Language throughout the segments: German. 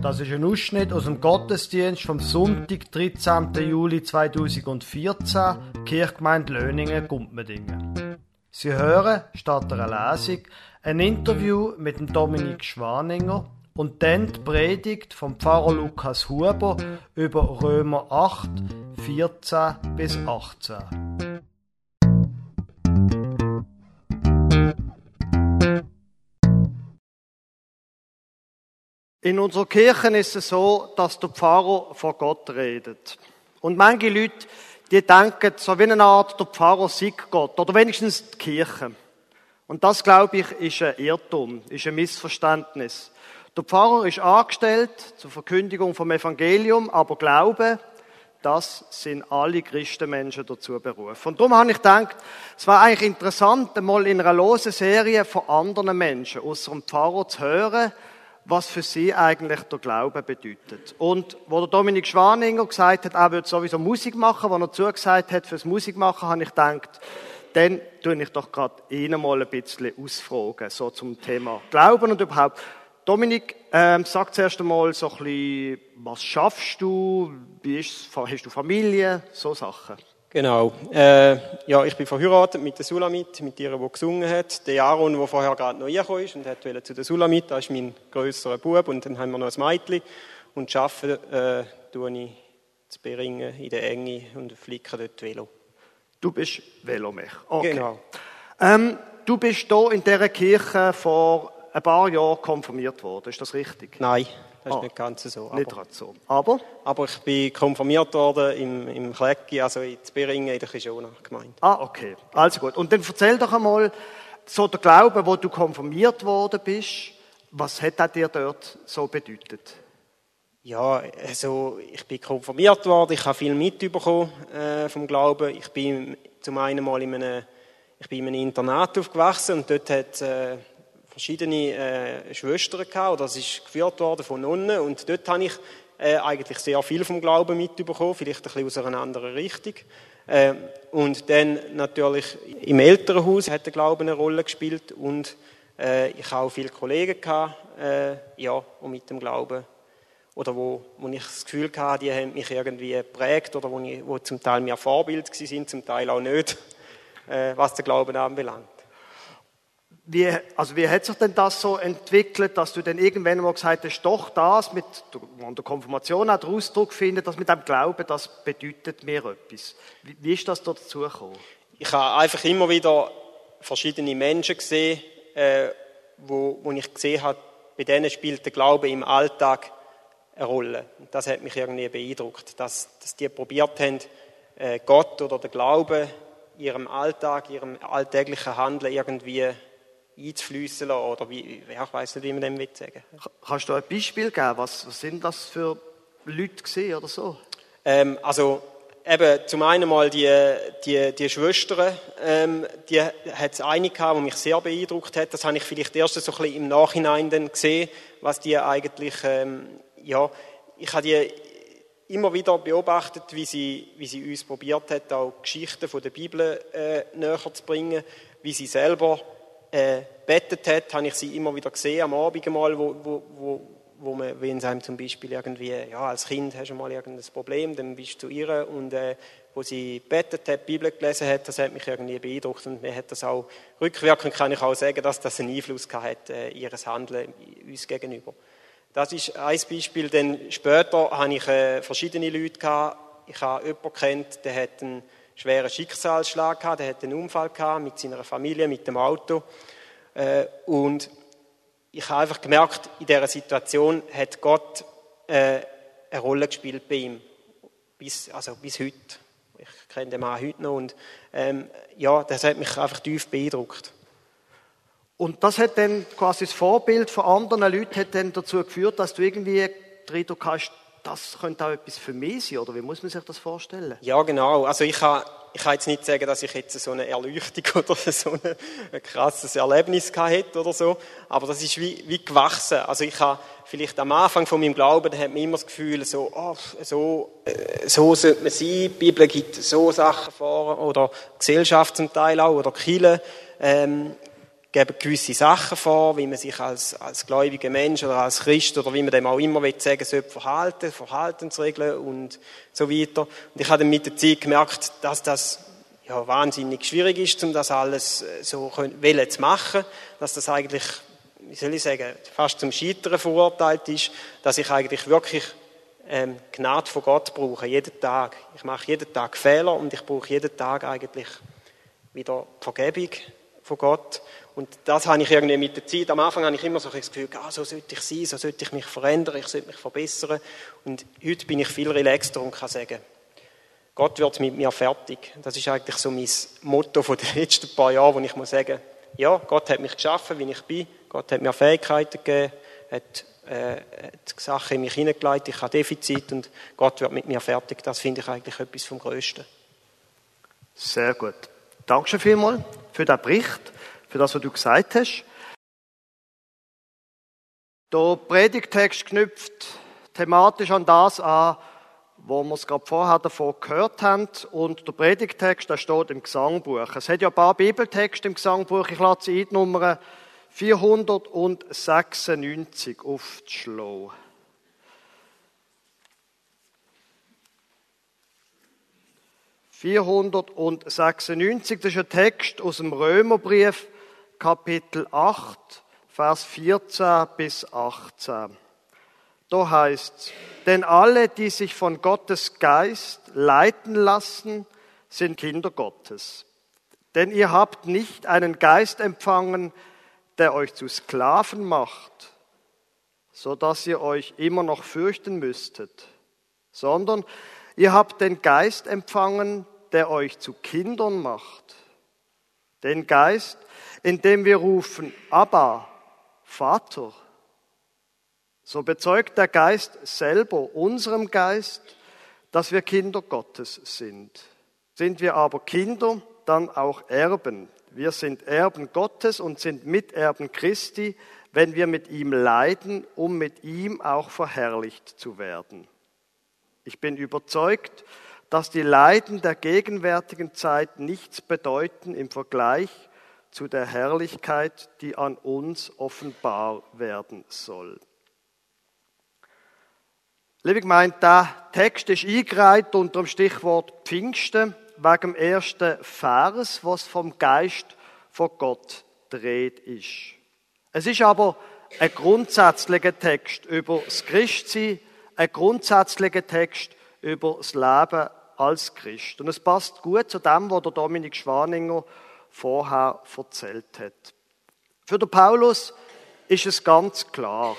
Das ist ein Ausschnitt aus dem Gottesdienst vom Sonntag, 13. Juli 2014, Kirchgemeinde Löningen, Gumpmedingen. Sie hören, statt einer Lesung, ein Interview mit dem Dominik Schwaninger und dann die Predigt vom Pfarrer Lukas Huber über Römer 8, 14 bis 18. In unserer Kirche ist es so, dass der Pfarrer vor Gott redet. Und manche Leute, die denken, so wie eine Art, der Pfarrer sei Gott, oder wenigstens die Kirche. Und das, glaube ich, ist ein Irrtum, ist ein Missverständnis. Der Pfarrer ist angestellt zur Verkündigung vom Evangelium, aber Glaube, das sind alle Christenmenschen dazu berufen. Und darum habe ich gedacht, es war eigentlich interessant, einmal in einer losen Serie von anderen Menschen, außer dem Pfarrer zu hören, was für sie eigentlich der Glaube bedeutet. Und wo der Dominik Schwaninger gesagt hat, er würde sowieso Musik machen, wo er zugesagt hat fürs Musikmachen, habe ich gedacht, dann tue ich doch gerade ihn mal ein bisschen ausfragen, so zum Thema Glauben und überhaupt. Dominik, ähm, sag zuerst einmal so ein bisschen, was schaffst du, wie ist, hast du Familie, so Sachen. Genau. Äh, ja, ich bin verheiratet mit der Sulamit, mit ihr, die gesungen hat. Der Aaron, der vorher gerade noch reingekommen ist und hat zu der Sulamit, das ist mein grösserer Bub. Und dann haben wir noch ein Mädchen. Und arbeiten äh, tue ich zu Beringen in der Enge und flicke dort Velo. Du bist Velomech. Okay. Genau. Ähm, du bist hier in dieser Kirche vor ein paar Jahren konfirmiert worden, ist das richtig? Nein. Das ist Ah, nicht ganz so. Nicht gerade so. Aber? aber ich bin konfirmiert worden im, im Klecki, also in Beringen, in der Kishona-Gemeinde. Ah, okay. Also gut. Und dann erzähl doch einmal, so der Glaube, wo du konfirmiert worden bist, was hat er dir dort so bedeutet? Ja, also ich bin konfirmiert worden, ich habe viel mitbekommen äh, vom Glauben. Ich bin zum einen mal in einem, ich bin in einem Internat aufgewachsen und dort hat äh, verschiedene äh, Schwestern gehabt, oder es ist geführt worden von Nonnen und dort habe ich äh, eigentlich sehr viel vom Glauben mitbekommen, vielleicht ein bisschen aus einer anderen Richtung. Äh, und dann natürlich im Elternhaus hat der Glaube eine Rolle gespielt und äh, ich habe auch viele Kollegen gehabt, äh, ja, die mit dem Glauben oder wo, wo ich das Gefühl hatte, die haben mich irgendwie geprägt oder wo, ich, wo zum Teil mir Vorbild sind, zum Teil auch nicht, äh, was den Glauben anbelangt. Wie, also wie hat sich denn das so entwickelt, dass du dann irgendwann mal gesagt hast, doch das mit der, der Konfirmation auch den Ausdruck findet, dass mit dem Glauben, das bedeutet mir etwas. Wie, wie ist das dort dazugekommen? Ich habe einfach immer wieder verschiedene Menschen gesehen, äh, wo, wo ich gesehen habe, bei denen spielt der Glaube im Alltag eine Rolle. Und das hat mich irgendwie beeindruckt, dass, dass die probiert haben, äh, Gott oder den Glauben ihrem Alltag, ihrem alltäglichen Handeln irgendwie einzufließen lassen, oder wie, ja, ich weiß nicht, wie man dem will sagen. Kannst du ein Beispiel geben? Was, was sind das für Leute gewesen oder so? Ähm, also eben zum einen mal die, die, die Schwestern, ähm, die hat es eine gehabt, die mich sehr beeindruckt hat. Das habe ich vielleicht erst so ein bisschen im Nachhinein dann gesehen, was die eigentlich, ähm, ja, ich habe die immer wieder beobachtet, wie sie, wie sie uns probiert hat, auch Geschichten von der Bibel äh, näher zu bringen, wie sie selber äh, bettet hat, habe ich sie immer wieder gesehen, am Abend mal, wo, wo, wo, wo man, wenn es einem zum Beispiel irgendwie, ja, als Kind hast du mal irgendein Problem, dann bist du zu ihr und äh, wo sie bettet hat, die Bibel gelesen hat, das hat mich irgendwie beeindruckt und mir hat das auch, rückwirkend kann ich auch sagen, dass das einen Einfluss gehabt hat, äh, ihres Handeln uns gegenüber. Das ist ein Beispiel, denn später habe ich äh, verschiedene Leute gehabt, ich habe jemanden kennt, der hat einen schweren Schicksalsschlag gehabt, der hat einen Unfall gehabt mit seiner Familie, mit dem Auto äh, und ich habe einfach gemerkt, in dieser Situation hat Gott äh, eine Rolle gespielt bei ihm. Bis, also bis heute. Ich kenne den Mann heute noch und ähm, ja, das hat mich einfach tief beeindruckt. Und das hat dann quasi das Vorbild von anderen Leuten hat dann dazu geführt, dass du irgendwie den hast, das könnte auch etwas für mich sein, oder wie muss man sich das vorstellen? Ja, genau. Also ich kann, ich kann jetzt nicht sagen, dass ich jetzt so eine Erleuchtung oder so ein, krasses Erlebnis hätte oder so, aber das ist wie, wie gewachsen. Also ich habe vielleicht am Anfang von meinem Glauben, da hat man immer das Gefühl, so, oh, so, äh, so sollte man sein, die Bibel gibt so Sachen vor, oder Gesellschaft zum Teil auch, oder Kirche. Ähm, geben gewisse Sachen vor, wie man sich als, als gläubiger Mensch oder als Christ oder wie man dem auch immer will sagen sollte, verhalten, Verhaltensregeln und so weiter. Und ich habe dann mit der Zeit gemerkt, dass das ja, wahnsinnig schwierig ist, um das alles äh, so wollen zu machen, dass das eigentlich, wie soll ich sagen, fast zum Scheitern verurteilt ist, dass ich eigentlich wirklich ähm, Gnade von Gott brauche, jeden Tag. Ich mache jeden Tag Fehler und ich brauche jeden Tag eigentlich wieder Vergebung von Gott. Und das habe ich irgendwie mit der Zeit, am Anfang habe ich immer so das Gefühl, ah, so sollte ich sein, so sollte ich mich verändern, ich sollte mich verbessern. Und heute bin ich viel relaxter und kann sagen, Gott wird mit mir fertig. Das ist eigentlich so mein Motto von den letzten paar Jahren, wo ich muss sagen, ja, Gott hat mich geschaffen, wie ich bin. Gott hat mir Fähigkeiten gegeben, hat, äh, hat Sachen in mich hineingeleitet, ich habe Defizit und Gott wird mit mir fertig. Das finde ich eigentlich etwas vom Größten. Sehr gut. Dankeschön vielmals für den Bericht, für das, was du gesagt hast. Der Predigtext knüpft thematisch an das an, wo wir es gerade vorher davon gehört haben. Und der Predigtext, der steht im Gesangbuch. Es hat ja ein paar Bibeltexte im Gesangbuch. Ich lasse sie Nummer 496 aufzuschlagen. 496, das ist ein Text aus dem Römerbrief, Kapitel 8, Vers 14 bis 18. Da heißt denn alle, die sich von Gottes Geist leiten lassen, sind Kinder Gottes. Denn ihr habt nicht einen Geist empfangen, der euch zu Sklaven macht, so dass ihr euch immer noch fürchten müsstet, sondern Ihr habt den Geist empfangen, der euch zu Kindern macht. Den Geist, in dem wir rufen, Abba, Vater. So bezeugt der Geist selber unserem Geist, dass wir Kinder Gottes sind. Sind wir aber Kinder, dann auch Erben. Wir sind Erben Gottes und sind Miterben Christi, wenn wir mit ihm leiden, um mit ihm auch verherrlicht zu werden. Ich bin überzeugt, dass die Leiden der gegenwärtigen Zeit nichts bedeuten im Vergleich zu der Herrlichkeit, die an uns offenbar werden soll. Liebe Gemeinde, der Text ist eingereiht unter dem Stichwort Pfingsten wegen dem ersten Vers, was vom Geist von Gott dreht ist. Es ist aber ein grundsätzlicher Text über das Christsein, ein grundsätzlicher Text über das Leben als Christ. Und es passt gut zu dem, was der Dominik Schwaninger vorher erzählt hat. Für den Paulus ist es ganz klar,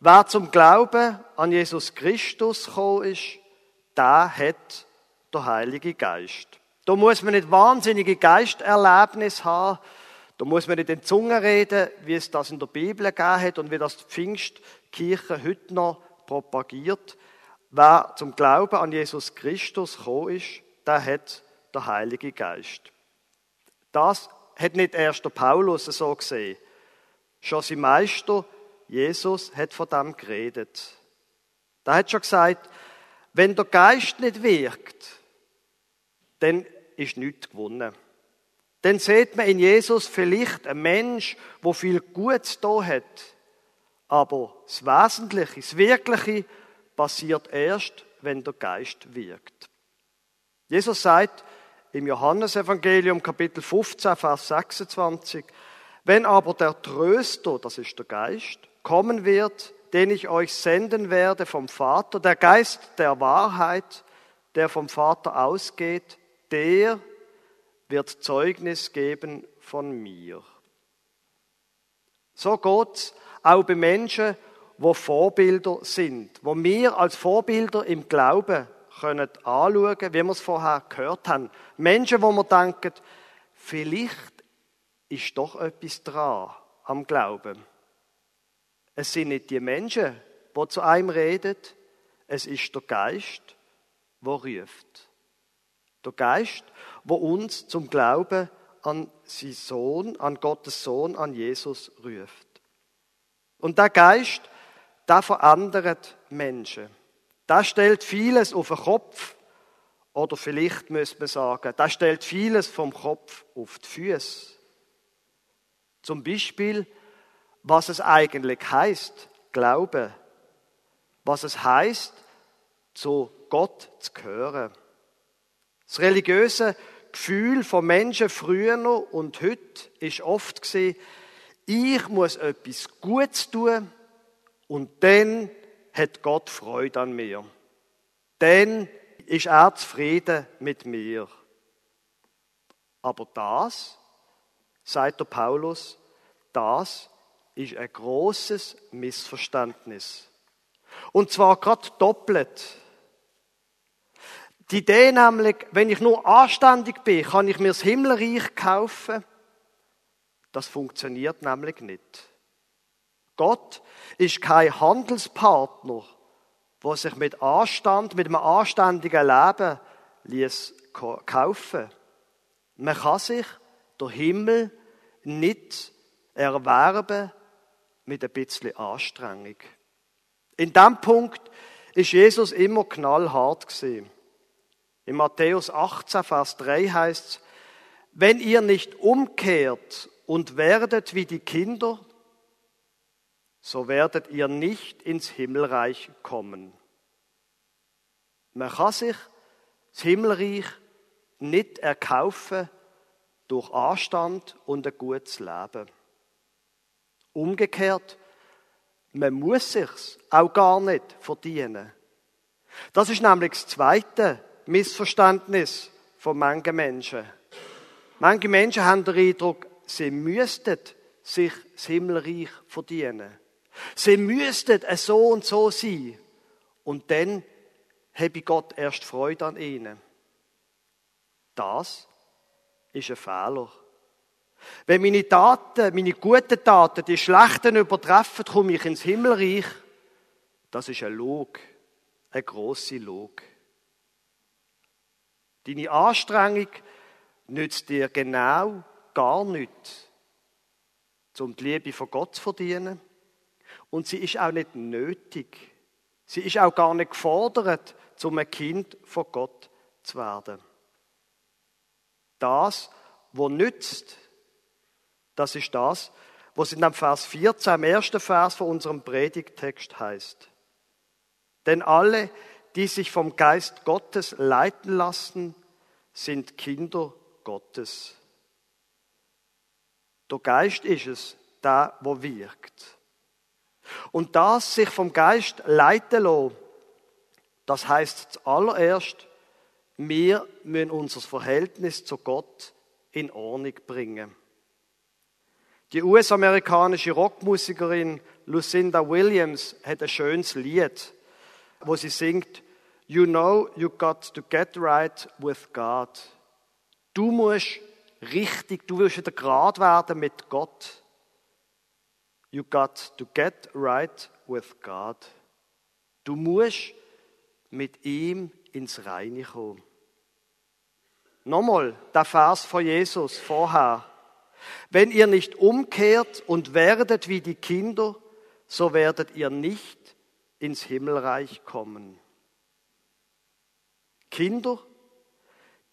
wer zum Glauben an Jesus Christus gekommen ist, der hat der Heilige Geist. Da muss man nicht wahnsinnige Geisterlebnis haben, da muss man nicht in Zungen reden, wie es das in der Bibel gegeben hat und wie das die Pfingstkirche heute noch propagiert. Wer zum Glauben an Jesus Christus gekommen ist, der hat der Heilige Geist. Das hat nicht erst der Paulus so gesehen. Schon sein Meister Jesus hat von dem geredet. Der hat schon gesagt, wenn der Geist nicht wirkt, dann ist nichts gewonnen. Dann sieht man in Jesus vielleicht einen Mensch, wo viel Gutes da hat, aber das Wesentliche, das Wirkliche passiert erst, wenn der Geist wirkt. Jesus sagt im Johannesevangelium Kapitel 15, Vers 26, wenn aber der Tröster, das ist der Geist, kommen wird, den ich euch senden werde vom Vater, der Geist der Wahrheit, der vom Vater ausgeht, der wird Zeugnis geben von mir. So Gott auch bei Menschen, wo Vorbilder sind, wo wir als Vorbilder im Glauben können anschauen, wie wir es vorher gehört haben. Menschen, wo wir denken, vielleicht ist doch etwas dran am Glauben. Es sind nicht die Menschen, die zu einem reden, es ist der Geist, der ruft. Der Geist, der uns zum Glauben an seinen Sohn, an Gottes Sohn, an Jesus ruft. Und der Geist, der verändert Menschen. Der stellt vieles auf den Kopf. Oder vielleicht müsste man sagen, der stellt vieles vom Kopf auf die Füße. Zum Beispiel, was es eigentlich heißt, Glaube. Was es heißt, zu Gott zu gehören. Das religiöse Gefühl von Menschen früher noch und heute ist oft gesehen, ich muss etwas Gutes tun und dann hat Gott Freude an mir. Dann ist er zufrieden mit mir. Aber das, sagt der Paulus, das ist ein großes Missverständnis. Und zwar gerade doppelt. Die Idee nämlich, wenn ich nur anständig bin, kann ich mir das Himmelreich kaufen. Das funktioniert nämlich nicht. Gott ist kein Handelspartner, der sich mit Anstand, mit einem anständigen Leben ließ kaufen. Man kann sich der Himmel nicht erwerben mit ein bisschen Anstrengung. In dem Punkt ist Jesus immer knallhart gesehen. In Matthäus 18, Vers 3 heißt es, wenn ihr nicht umkehrt und werdet wie die Kinder, so werdet ihr nicht ins Himmelreich kommen. Man kann sich das Himmelreich nicht erkaufen durch Anstand und ein gutes Leben. Umgekehrt, man muss sich's auch gar nicht verdienen. Das ist nämlich das zweite Missverständnis von manchen Menschen. Manche Menschen haben den Eindruck, sie müssten sich das Himmelreich verdienen. Sie müssten so und so sein. Und dann habe Gott erst Freude an ihnen. Das ist ein Fehler. Wenn meine Taten, meine guten Taten, die schlechten übertreffen, komme ich ins Himmelreich. Das ist ein Log, eine große Log. Deine Anstrengung nützt dir genau gar nichts, um die Liebe von Gott zu verdienen. Und sie ist auch nicht nötig. Sie ist auch gar nicht gefordert, um ein Kind von Gott zu werden. Das, was nützt, das ist das, was in dem Vers 14, im ersten Vers von unserem Predigtext heißt. Denn alle, die sich vom Geist Gottes leiten lassen, sind Kinder Gottes. Der Geist ist es, der, wo wirkt. Und das sich vom Geist leiten lassen, das heißt zuallererst, wir müssen unser Verhältnis zu Gott in Ordnung bringen. Die US-amerikanische Rockmusikerin Lucinda Williams hat ein schönes Lied, wo sie singt, You know you got to get right with God. Du musst richtig, du willst wieder gerade werden mit Gott. You got to get right with God. Du musst mit ihm ins Reine kommen. Nochmal der Vers von Jesus vorher. Wenn ihr nicht umkehrt und werdet wie die Kinder, so werdet ihr nicht ins Himmelreich kommen. Kinder,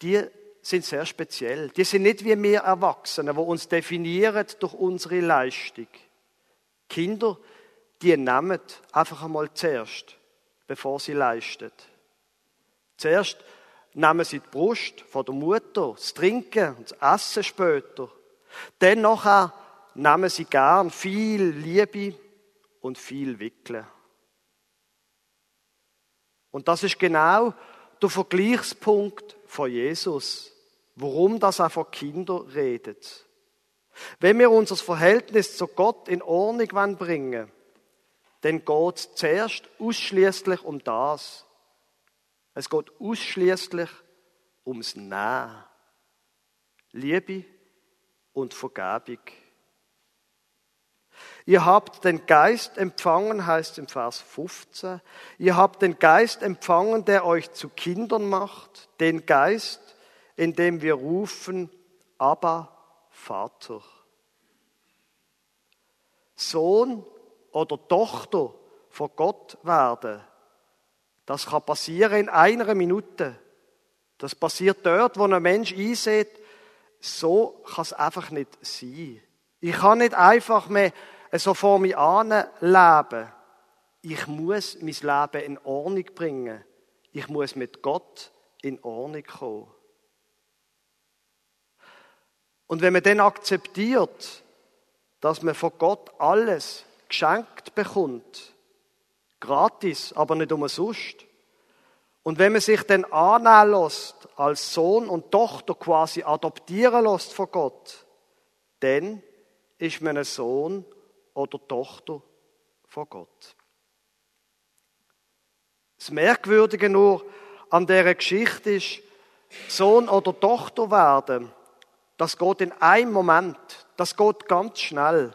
die sind sehr speziell. Die sind nicht wie wir Erwachsene, wo uns definieren durch unsere Leistung. Kinder, die nehmen einfach einmal zuerst, bevor sie leisten. Zuerst nehmen sie die Brust von der Mutter, das Trinken und das Essen später. Dann nachher nehmen sie gern viel Liebe und viel Wickeln. Und das ist genau der Vergleichspunkt von Jesus, warum das auch von Kindern redet. Wenn wir unser Verhältnis zu Gott in Ordnung bringen wollen, dann geht es zuerst ausschließlich um das. Es geht ausschließlich ums Nehmen. Liebe und Vergebung. Ihr habt den Geist empfangen, heißt im Vers 15. Ihr habt den Geist empfangen, der euch zu Kindern macht. Den Geist, in dem wir rufen, aber Vater. Sohn oder Tochter von Gott werden, das kann passieren in einer Minute. Das passiert dort, wo ein Mensch einsieht, so kann es einfach nicht sein. Ich kann nicht einfach mehr so vor mir leben. Ich muss mein Leben in Ordnung bringen. Ich muss mit Gott in Ordnung kommen. Und wenn man dann akzeptiert, dass man von Gott alles geschenkt bekommt, gratis, aber nicht umsonst, und wenn man sich dann annehmen lässt, als Sohn und Tochter quasi adoptieren lässt von Gott, dann ist man ein Sohn oder Tochter von Gott. Das Merkwürdige nur an dieser Geschichte ist, Sohn oder Tochter werden, das geht in einem Moment, das geht ganz schnell.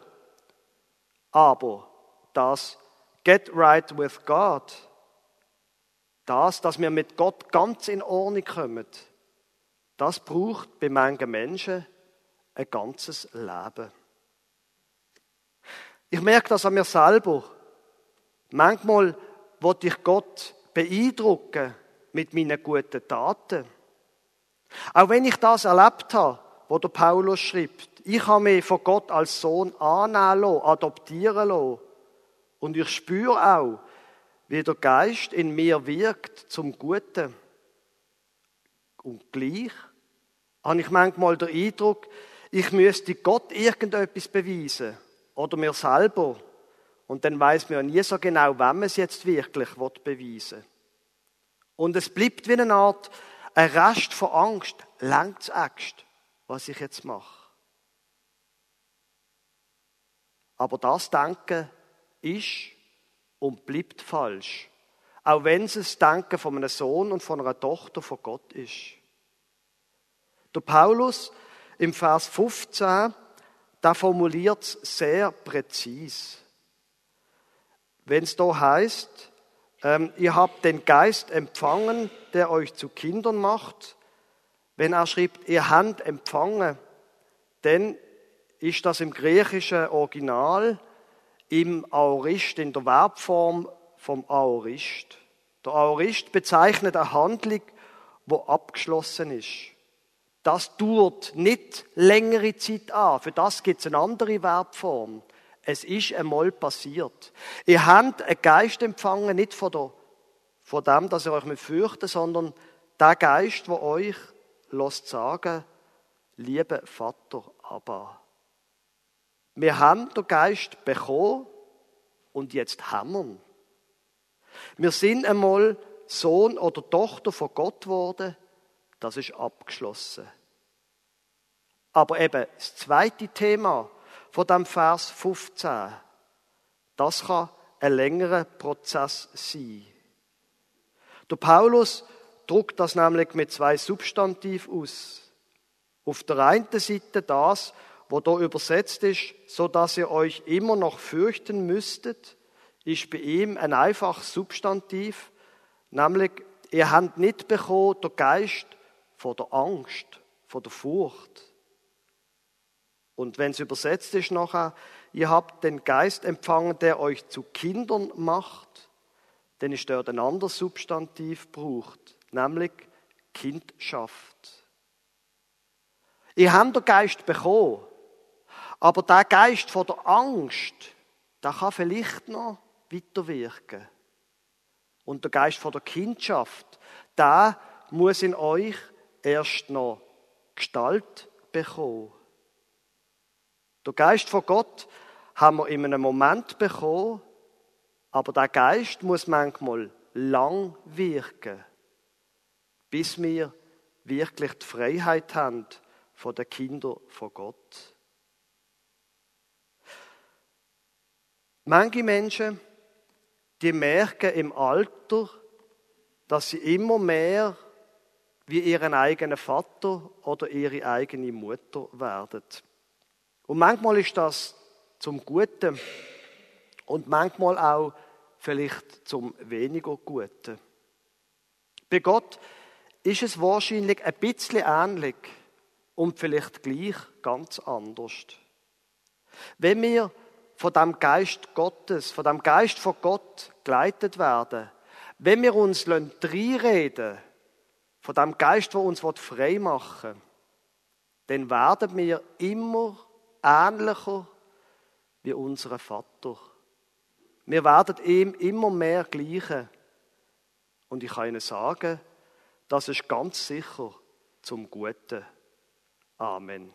Aber das Get right with God, das, dass wir mit Gott ganz in Ordnung kommen, das braucht bei manchen Menschen ein ganzes Leben. Ich merke das an mir selber. Manchmal wollte ich Gott beeindrucken mit meinen guten Taten. Auch wenn ich das erlebt habe, wo der Paulus schreibt, ich habe mich von Gott als Sohn annehmen lassen, adoptieren lassen. Und ich spüre auch, wie der Geist in mir wirkt zum Guten. Und gleich habe ich manchmal den Eindruck, ich müsste Gott irgendetwas beweisen oder mir selber. Und dann weiß man ja nie so genau, wem man es jetzt wirklich beweisen will. Und es bleibt wie eine Art ein Rest von Angst. Längt's Angst, was ich jetzt mache? Aber das Denken ist und bleibt falsch. Auch wenn es das Denken von einem Sohn und von einer Tochter von Gott ist. Der Paulus im Vers 15, da formuliert es sehr präzis. Wenn es da heißt, ähm, ihr habt den Geist empfangen, der euch zu Kindern macht. Wenn er schreibt, ihr habt empfangen, dann ist das im griechischen Original im Aorist, in der Verbform vom Aorist. Der Aorist bezeichnet eine Handlung, wo abgeschlossen ist. Das dauert nicht längere Zeit an. Für das gibt es eine andere Verbform. Es ist einmal passiert. Ihr habt einen Geist empfangen, nicht von, der, von dem, dass ihr euch mit fürchtet, sondern der Geist, der euch lässt sagen, liebe Vater, Abba. Wir haben den Geist bekommen und jetzt haben wir ihn. Wir sind einmal Sohn oder Tochter von Gott geworden. Das ist abgeschlossen. Aber eben das zweite Thema, von dem Vers 15. Das kann ein längerer Prozess sein. Der Paulus druckt das nämlich mit zwei Substantiv aus. Auf der einen Seite das, wo da übersetzt ist, so dass ihr euch immer noch fürchten müsstet, ist bei ihm ein einfaches Substantiv, nämlich ihr habt nicht bekommen der Geist von der Angst, von der Furcht. Und wenn es übersetzt ist nachher, ihr habt den Geist empfangen, der euch zu Kindern macht, dann ist dort ein anderes Substantiv braucht, nämlich Kindschaft. Ihr habt den Geist bekommen, aber der Geist von der Angst, der kann vielleicht noch weiterwirken. Und der Geist von der Kindschaft, der muss in euch erst noch Gestalt bekommen. Der Geist von Gott haben wir in einem Moment bekommen, aber der Geist muss manchmal lang wirken, bis wir wirklich die Freiheit haben von den Kindern von Gott. Manche Menschen, die merken im Alter, dass sie immer mehr wie ihren eigenen Vater oder ihre eigene Mutter werden. Und manchmal ist das zum Guten und manchmal auch vielleicht zum weniger Guten. Bei Gott ist es wahrscheinlich ein bisschen ähnlich und vielleicht gleich ganz anders. Wenn wir von dem Geist Gottes, von dem Geist von Gott geleitet werden, wenn wir uns reinreden von dem Geist, der uns frei machen will, dann werden wir immer ähnlicher wie unser Vater. Wir werden ihm immer mehr gleichen. Und ich kann Ihnen sagen, das ist ganz sicher zum Guten. Amen.